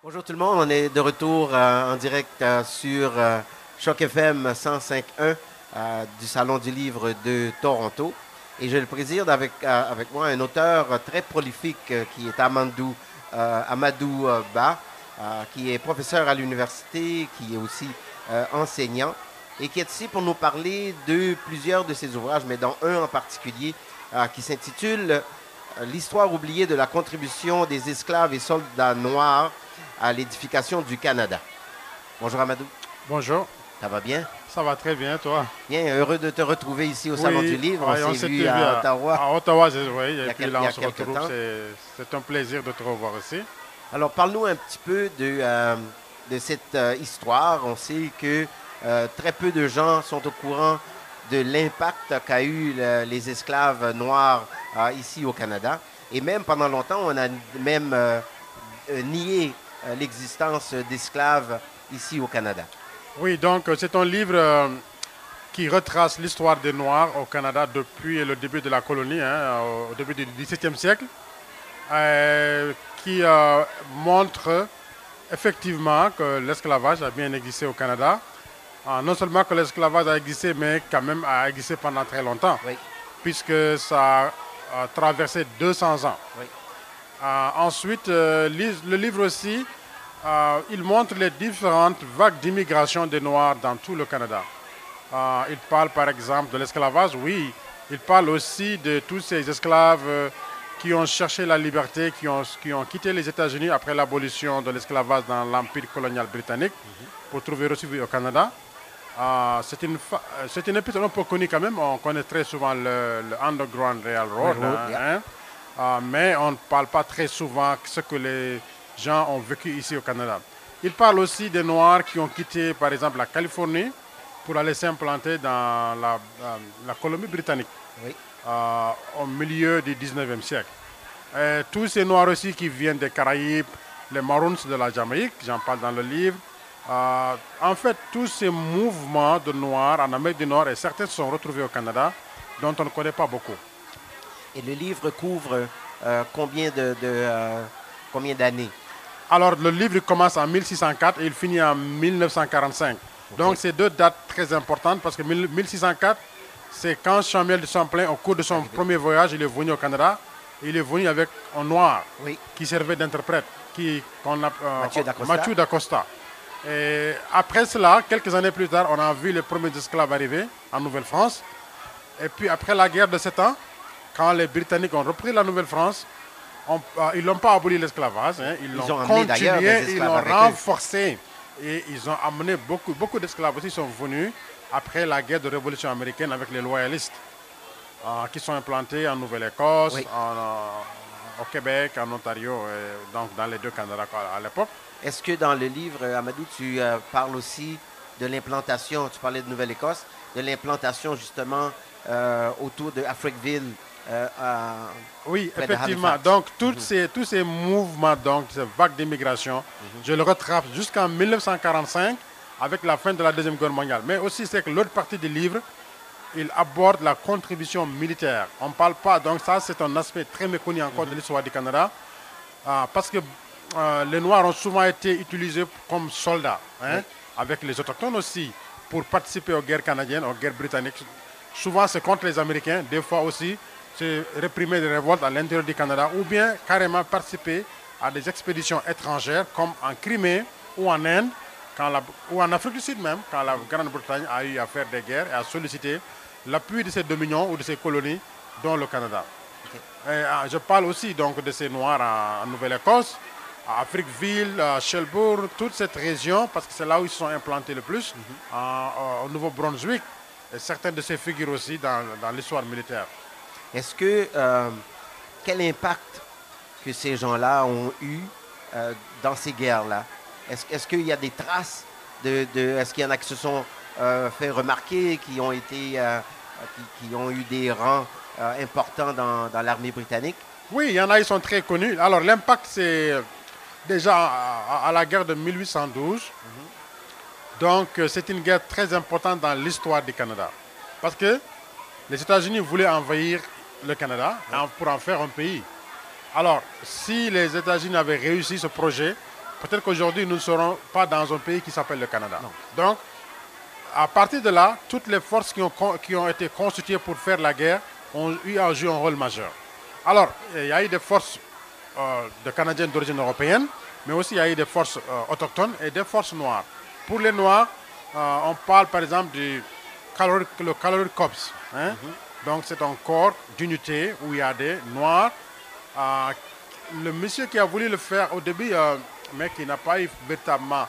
Bonjour tout le monde, on est de retour euh, en direct euh, sur euh, Choc FM 105.1 du Salon du Livre de Toronto. Et j'ai le plaisir d'avec avec moi un auteur très prolifique qui est Amadou, Amadou Ba, qui est professeur à l'université, qui est aussi enseignant et qui est ici pour nous parler de plusieurs de ses ouvrages, mais dont un en particulier qui s'intitule L'histoire oubliée de la contribution des esclaves et soldats noirs à l'édification du Canada. Bonjour Amadou. Bonjour. Ça va bien? Ça va très bien, toi? Bien, heureux de te retrouver ici au Salon du Livre. on, s'est vu à, Ottawa. À Ottawa, oui. Et puis là, on se retrouve. C'est un plaisir de te revoir ici. Alors, parle-nous un petit peu de, euh, de cette euh, histoire. On sait que euh, très peu de gens sont au courant de l'impact qu'a eu les esclaves noirs ici au Canada. Et même pendant longtemps, on a même nié euh, l'existence d'esclaves ici au Canada. Oui, donc euh, c'est un livre euh, qui retrace l'histoire des Noirs au Canada depuis le début de la colonie, hein, au début du XVIIe siècle, qui montre effectivement que l'esclavage a bien existé au Canada. non seulement que l'esclavage a existé, mais quand même a existé pendant très longtemps, puisque ça a traversé 200 ans. Oui. Euh, ensuite, euh, le livre aussi, euh, il montre les différentes vagues d'immigration des Noirs dans tout le Canada. il parle par exemple de l'esclavage, oui. Il parle aussi de tous ces esclaves qui ont cherché la liberté, qui ont, qui ont quitté les États-Unis après l'abolition de l'esclavage dans l'Empire colonial britannique pour trouver refuge au Canada. C'est une, une épisode un peu connue quand même. On connaît très souvent le, Underground Railroad. Hein, ah, mais on ne parle pas très souvent de ce que les gens ont vécu ici au Canada. Il parle aussi des Noirs qui ont quitté, par exemple, la Californie pour aller s'implanter dans la, la, Colombie-Britannique ah, au milieu du 19e siècle. tous ces Noirs aussi qui viennent des Caraïbes, les Maroons de la Jamaïque, j'en parle dans le livre. Ah, en fait, tous ces mouvements de Noirs en Amérique du Nord, et certains se sont retrouvés au Canada, dont on ne connaît pas beaucoup. Et le livre couvre euh, combien de, euh, combien d'années? Alors le livre commence en 1604 et il finit en 1945. Donc c'est deux dates très importantes parce que 1604, c'est quand Samuel de Champlain, au cours de son premier voyage, il est venu au Canada. Il est venu avec un noir qui servait d'interprète, qui qu'on euh, Mathieu d'Acosta. Et après cela, quelques années plus tard, on a vu les premiers esclaves arriver en Nouvelle-France. Et puis après la guerre de sept ans, quand les Britanniques ont repris la Nouvelle-France, euh, ils n'ont pas aboli l'esclavage, hein. ils l'ont continué, ils l'ont renforcé. Et ils ont amené beaucoup, beaucoup d'esclaves aussi sont venus après la guerre de révolution américaine avec les loyalistes, euh, qui sont implantés en Nouvelle-Écosse, euh, au Québec, en Ontario, et donc dans les deux Canada à l'époque. Est-ce que dans le livre, Amadou, tu parles aussi de l'implantation, tu parlais de Nouvelle-Écosse, de l'implantation justement autour de Africville euh, oui, effectivement. Donc, toutes mhm. ces, tous ces mouvements, donc, ces vagues d'immigration, mhm. je le retrace jusqu'en 1945 avec la fin de la Deuxième Guerre mondiale. Mais aussi, c'est que l'autre partie du livre, il aborde la contribution militaire. On ne parle pas, donc ça, c'est un aspect très méconnu encore de l'histoire du Canada, euh, parce que euh, les Noirs ont souvent été utilisés comme soldats, hein, avec les Autochtones aussi, pour participer aux guerres canadiennes, aux guerres britanniques. Souvent, c'est contre les Américains, des fois aussi, c'est réprimer des révoltes à l'intérieur du Canada ou bien carrément participer à des expéditions étrangères comme en Crimée ou en Inde quand ou en Afrique du Sud même, quand la Grande-Bretagne a eu à faire des guerres et a sollicité l'appui de ses dominions ou de ses colonies, dont le Canada. Ah, je parle aussi donc de ces Noirs en, Nouvelle-Écosse, à Afriqueville, à Shelbourne, toute cette région, parce que c'est là où ils sont implantés le plus, mhm. au Nouveau-Brunswick, et certaines de ces figures aussi dans l'histoire militaire. Est-ce que euh, quel impact que ces gens-là ont eu euh, dans ces guerres-là? Est-ce qu'il y a des traces de, est-ce qu'il y en a qui se sont euh, fait remarquer, qui ont été qui, ont eu des rangs importants dans, l'armée britannique Oui, il y en a, ils sont très connus. Alors l'impact, c'est déjà à, la guerre de 1812. Mhm. Donc c'est une guerre très importante dans l'histoire du Canada. Parce que les États-Unis voulaient envahir le Canada pour en faire un pays. Alors, si les États-Unis avaient réussi ce projet, peut-être qu'aujourd'hui, nous ne serons pas dans un pays qui s'appelle le Canada. Donc, à partir de là, toutes les forces qui ont, qui ont été constituées pour faire la guerre ont eu à jouer un rôle majeur. Alors, il y a eu des forces euh, de Canadiens d'origine européenne, mais aussi il y a eu des forces euh, autochtones et des forces noires. Pour les noirs, euh, on parle par exemple du le Caloric Corps. Hein. Mhm. Donc c'est un corps d'unité où il y a des noirs. le monsieur qui a voulu le faire au début, mais qui n'a pas eu véritablement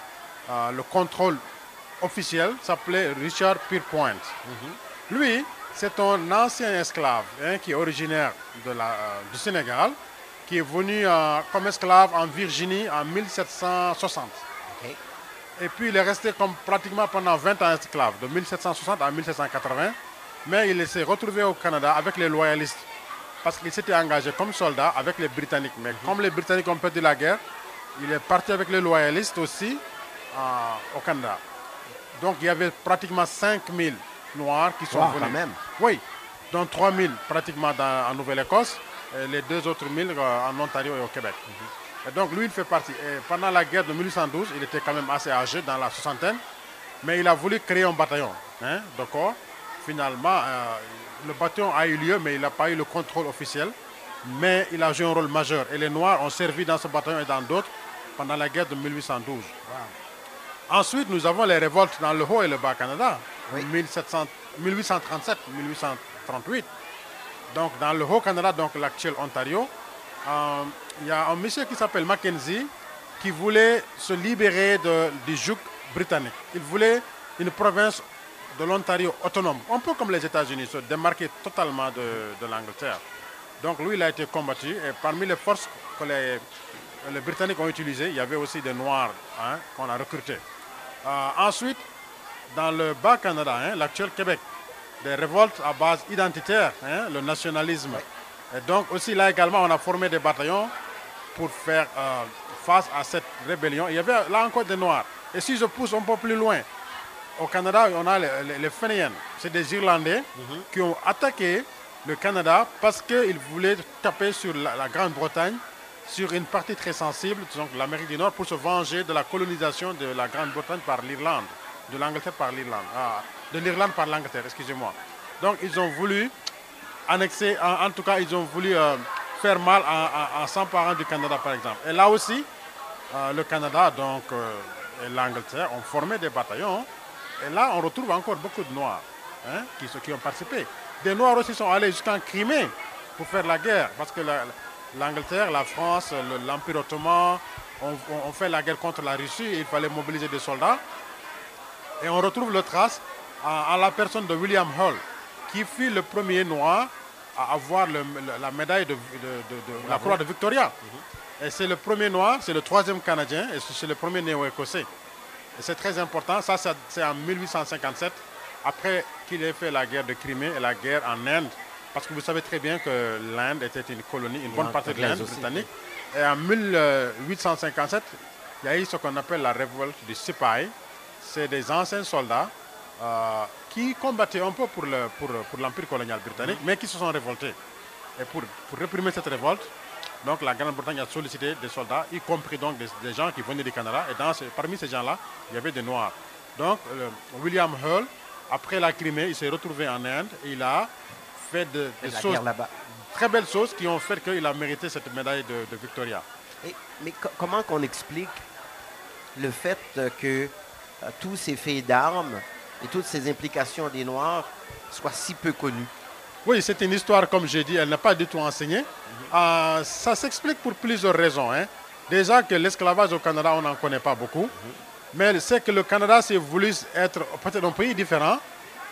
le contrôle officiel, s'appelait Richard Pierpoint. Mhm. Lui, c'est un ancien esclave hein, qui est originaire de la, du Sénégal, qui est venu euh, comme esclave en Virginie en 1760. Et puis il est resté comme pratiquement pendant 20 ans esclave, de 1760 à 1780. Mais il s'est retrouvé au Canada avec les loyalistes parce qu'il s'était engagé comme soldat avec les Britanniques. Mais mhm. comme les Britanniques ont perdu la guerre, il est parti avec les loyalistes aussi euh, au Canada. Donc il y avait pratiquement 5000 Noirs qui sont venus. même. Oui, dont 3000 pratiquement en Nouvelle-Écosse les deux autres milles euh, en Ontario et au Québec. Et donc lui, il fait partie. Et pendant la guerre de 1812, il était quand même assez âgé, dans la soixantaine, mais il a voulu créer un bataillon. Hein, D'accord Finalement, euh, le bataillon a eu lieu, mais il n'a pas eu le contrôle officiel. Mais il a joué un rôle majeur. Et les Noirs ont servi dans ce bataillon et dans d'autres pendant la guerre de 1812. Ensuite, nous avons les révoltes dans le Haut et le Bas Canada, 1837-1838. Donc, dans le Haut-Canada, donc l'actuel Ontario, euh, il y a un monsieur qui s'appelle Mackenzie qui voulait se libérer de, du joug britannique. Il voulait une province de l'Ontario autonome, un peu comme les États-Unis, se démarquer totalement de, l'Angleterre. Donc lui, il a été combattu et parmi les forces que les, les Britanniques ont utilisées, il y avait aussi des Noirs hein, qu'on a recrutés. Euh, ensuite, dans le Bas-Canada, hein, l'actuel Québec, des révoltes à base identitaire, hein, le nationalisme. Et donc aussi là également, on a formé des bataillons pour faire euh, face à cette rébellion. Il y avait là encore des Noirs. Et si je pousse un peu plus loin, au Canada, on a les, les, C'est des Irlandais mhm. qui ont attaqué le Canada parce qu'ils voulaient taper sur la, Grande-Bretagne, sur une partie très sensible, donc l'Amérique du Nord, pour se venger de la colonisation de la Grande-Bretagne par l'Irlande, de l'Angleterre par l'Irlande. Ah, de l'Irlande par l'Angleterre, excusez-moi. Donc ils ont voulu annexer, en, tout cas ils ont voulu euh, faire mal en, s'emparant du Canada par exemple. Et là aussi, euh, le Canada donc, euh, et l'Angleterre ont formé des bataillons. Et là on retrouve encore beaucoup de Noirs hein, qui, ont participé. Des Noirs aussi sont allés jusqu'en Crimée pour faire la guerre. Parce que l'Angleterre, la, France, l'Empire ottoman ont, fait la guerre contre la Russie. Et il fallait mobiliser des soldats. Et on retrouve le trace à, la personne de William Hull, qui fut le premier noir à avoir la médaille de, la croix de Victoria. Mhm. Et c'est le premier noir, c'est le troisième canadien et c'est le premier néo-écossais. Et c'est très important, ça c'est en 1857, après qu'il ait fait la guerre de Crimée et la guerre en Inde. Parce que vous savez très bien que l'Inde était une colonie, une bonne partie de l'Inde britannique. Et en 1857, il y a eu ce qu'on appelle la révolte du Sipai. C'est des anciens soldats euh, qui combattaient un peu pour l'Empire pour, pour colonial britannique, mais qui se sont révoltés. Et pour, pour réprimer cette révolte, donc la Grande-Bretagne a sollicité des soldats, y compris donc des, gens qui venaient du Canada. Et dans parmi ces gens-là, il y avait des Noirs. Donc euh, William Hull, après la Crimée, il s'est retrouvé en Inde et il a fait de, des choses, très belles choses qui ont fait qu'il a mérité cette médaille de, Victoria. mais comment qu'on explique le fait que euh, tous ces faits d'armes et toutes ces implications des Noirs soient si peu connues? Oui, c'est une histoire, comme j'ai dit, elle n'a pas du tout enseigné. Euh, ça s'explique pour plusieurs raisons. Hein. Déjà que l'esclavage au Canada, on n'en connaît pas beaucoup. Mais c'est que le Canada s'est voulu être peut-être un pays différent,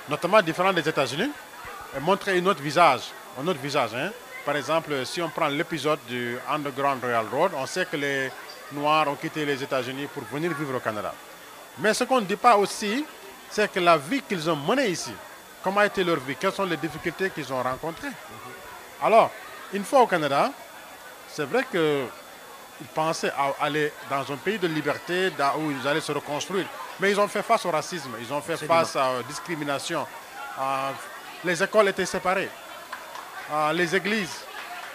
notamment différent des États-Unis, montrer un autre visage. Un autre visage hein. Par exemple, si on prend l'épisode du Underground Railroad, on sait que les Noirs ont quitté les États-Unis pour venir vivre au Canada. Mais ce qu'on ne dit pas aussi, c'est que la vie qu'ils ont menée ici, comment a été leur vie, quelles sont les difficultés qu'ils ont rencontrées. Alors, une fois au Canada, c'est vrai qu'ils pensaient aller dans un pays de liberté où ils allaient se reconstruire. Mais ils ont fait face au racisme, ils ont fait face à la discrimination. Euh, les écoles étaient séparées. Euh, les églises,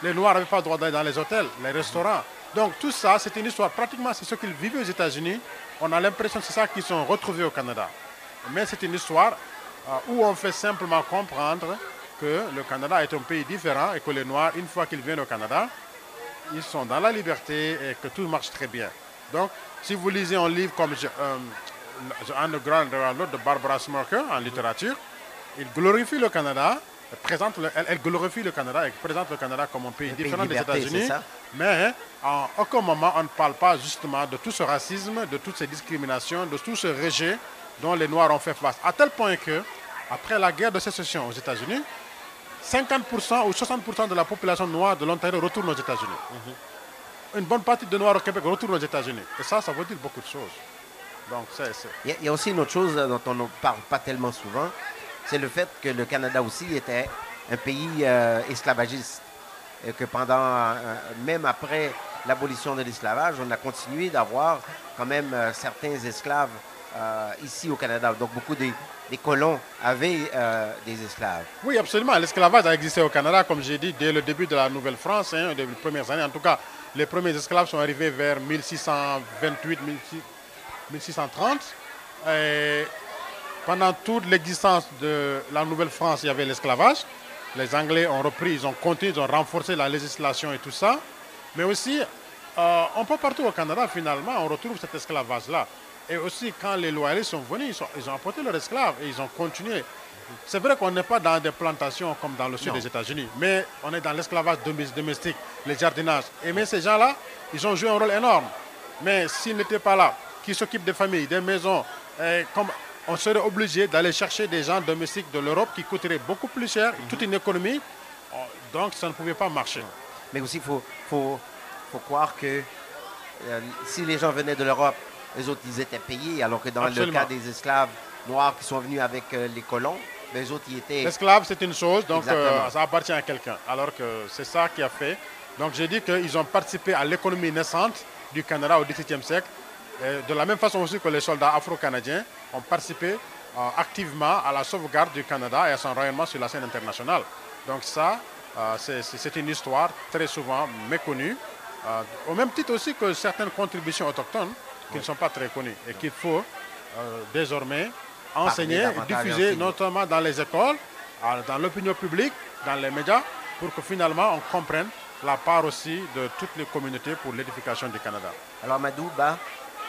les Noirs n'avaient pas le droit d'aller dans les hôtels, les restaurants. Donc tout ça, c'est une histoire, pratiquement c'est ce qu'ils vivent aux États-Unis. On a l'impression que c'est ça qu'ils sont retrouvés au Canada. Mais c'est une histoire euh, où on fait simplement comprendre que le Canada est un pays différent et que les Noirs, une fois qu'ils viennent au Canada, ils sont dans la liberté et que tout marche très bien. Donc, si vous lisez un livre comme euh, The Underground de Barbara Smoker en littérature, il glorifie le Canada, présente elle, glorifie le Canada et présente le Canada comme un pays différent des États-Unis. Mais en aucun moment, on ne parle pas justement de tout ce racisme, de toutes ces discriminations, de tout ce rejet dont les Noirs ont fait face. À tel point que, après la guerre de sécession aux États-Unis, 50% ou 60% de la population noire de l'Ontario retourne aux États-Unis. Mhm. Une bonne partie de Noirs au Québec retourne aux États-Unis. Et ça, ça veut dire beaucoup de choses. Donc, Il, y a, aussi une autre chose dont on ne parle pas tellement souvent, c'est le fait que le Canada aussi était un pays euh, esclavagiste. Et que pendant, euh, même après l'abolition de l'esclavage, on a continué d'avoir quand même euh, certains esclaves ici au Canada. Donc beaucoup des, colons avaient des esclaves. Oui, absolument. L'esclavage a existé au Canada, comme j'ai dit, dès le début de la Nouvelle-France, hein, dès les premières années. En tout cas, les premiers esclaves sont arrivés vers 1628, 1630. Et pendant toute l'existence de la Nouvelle-France, il y avait l'esclavage. Les Anglais ont repris, ils ont continué, ils ont renforcé la législation et tout ça. Mais aussi, euh, un peu partout au Canada, finalement, on retrouve cet esclavage-là. Et aussi, quand les loyalistes sont venus, ils, ont apporté leurs esclaves et ils ont continué. C'est vrai qu'on n'est pas dans des plantations comme dans le sud des États-Unis, mais on est dans l'esclavage domestique, les jardinages. Et mais ces gens-là, ils ont joué un rôle énorme. Mais s'ils n'étaient pas là, qui s'occupent des familles, des maisons, comme on serait obligé d'aller chercher des gens domestiques de l'Europe qui coûteraient beaucoup plus cher, mhm. toute une économie. Oh, donc ça ne pouvait pas marcher. Mais aussi, il faut, faut, croire que euh, si les gens venaient de l'Europe, les autres, ils étaient payés, alors que dans le cas des esclaves noirs qui sont venus avec euh, les colons, les autres, ils étaient... L'esclave, c'est une chose, donc euh, ça appartient à quelqu'un. Alors que c'est ça qui a fait. Donc j'ai dit qu'ils ont participé à l'économie naissante du Canada au XVIIe siècle de la même façon aussi que les soldats afro-canadiens ont participé euh, activement à la sauvegarde du Canada et à son rayonnement sur la scène internationale. Donc ça, euh, c'est une histoire très souvent méconnue, euh, au même titre aussi que certaines contributions autochtones qui ne sont pas très connues et qu'il faut désormais enseigner, diffuser, notamment dans les écoles, dans l'opinion publique, dans les médias, pour que finalement on comprenne la part aussi de toutes les communautés pour l'édification du Canada. Alors Madouba,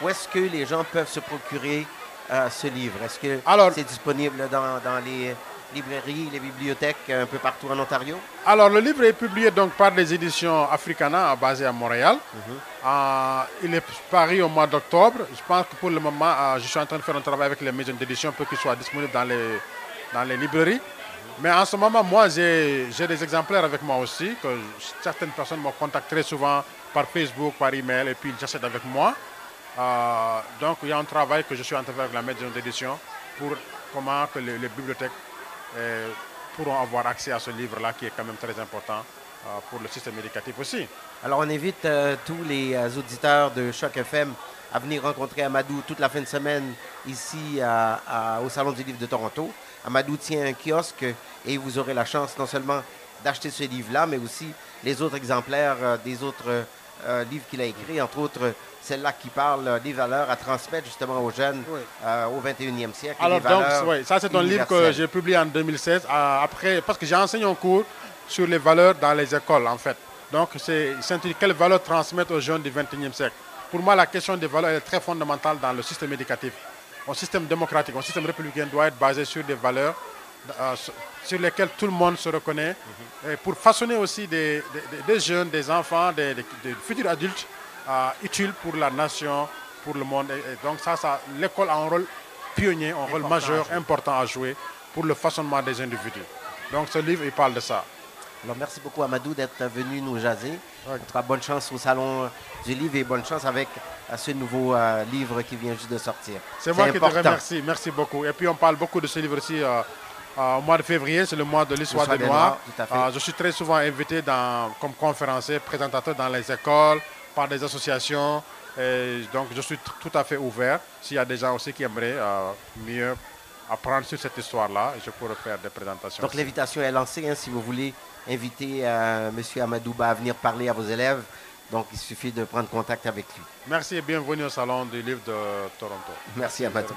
où est-ce que les gens peuvent se procurer euh, ce livre? Est-ce que c'est disponible dans, les librairies, les bibliothèques un peu partout en Ontario? Alors, le livre est publié donc par les éditions Africana basées à Montréal. Mhm. Euh, il est paru au mois d'octobre. Je pense que pour le moment, euh, je suis en train de faire un travail avec les maisons d'édition pour qu'il soit disponible dans les, dans les librairies. Mais en ce moment, moi, j'ai des exemplaires avec moi aussi, que certaines personnes me contactent très souvent par Facebook, par email, et puis ils achètent avec moi. Euh, donc il y a un travail que je suis en train de faire avec la maison d'édition pour comment que les, bibliothèques euh, pourront avoir accès à ce livre-là qui est quand même très important euh, pour le système éducatif aussi. Alors on invite tous les auditeurs de Choc FM à venir rencontrer Amadou toute la fin de semaine ici au Salon du Livre de Toronto. Amadou tient un kiosque et vous aurez la chance non seulement d'acheter ce livre-là, mais aussi les autres exemplaires des autres livres qu'il a écrits, entre autres celle-là qui parle des valeurs à transmettre justement aux jeunes euh, au 21e siècle. Alors, donc, oui, ça, c'est un livre que j'ai publié en 2016, euh, après, parce que j'ai enseigné un cours sur les valeurs dans les écoles, en fait. Donc, c'est quelles valeurs transmettre aux jeunes du 21e siècle? Pour moi, la question des valeurs est très fondamentale dans le système éducatif. Un système démocratique, un système républicain doit être basé sur des valeurs euh, sur lesquelles tout le monde se reconnaît, mhm. et pour façonner aussi des, des, jeunes, des enfants, des, futurs adultes euh, utile pour la nation, pour le monde. Et, donc ça, ça l'école a un rôle pionnier, un rôle majeur, important à jouer pour le façonnement des individus. Donc ce livre, il parle de ça. Alors merci beaucoup Amadou d'être venu nous jaser. bonne chance au salon du livre et bonne chance avec euh, ce nouveau euh, livre qui vient juste de sortir. C'est moi qui te remercie, merci beaucoup. Et puis on parle beaucoup de ce livre aussi au mois de février, c'est le mois de l'histoire des, Noirs. je suis très souvent invité dans, comme conférencier, présentateur dans les écoles, par des associations. donc, je suis tout à fait ouvert. S'il y a des gens aussi qui aimeraient euh, mieux apprendre sur cette histoire-là, je pourrais faire des présentations. Donc, l'invitation est lancée. Hein, si vous voulez inviter euh, M. Amadouba à venir parler à vos élèves Donc, il suffit de prendre contact avec lui. Merci et bienvenue au Salon du Livre de Toronto. Merci, Amadou.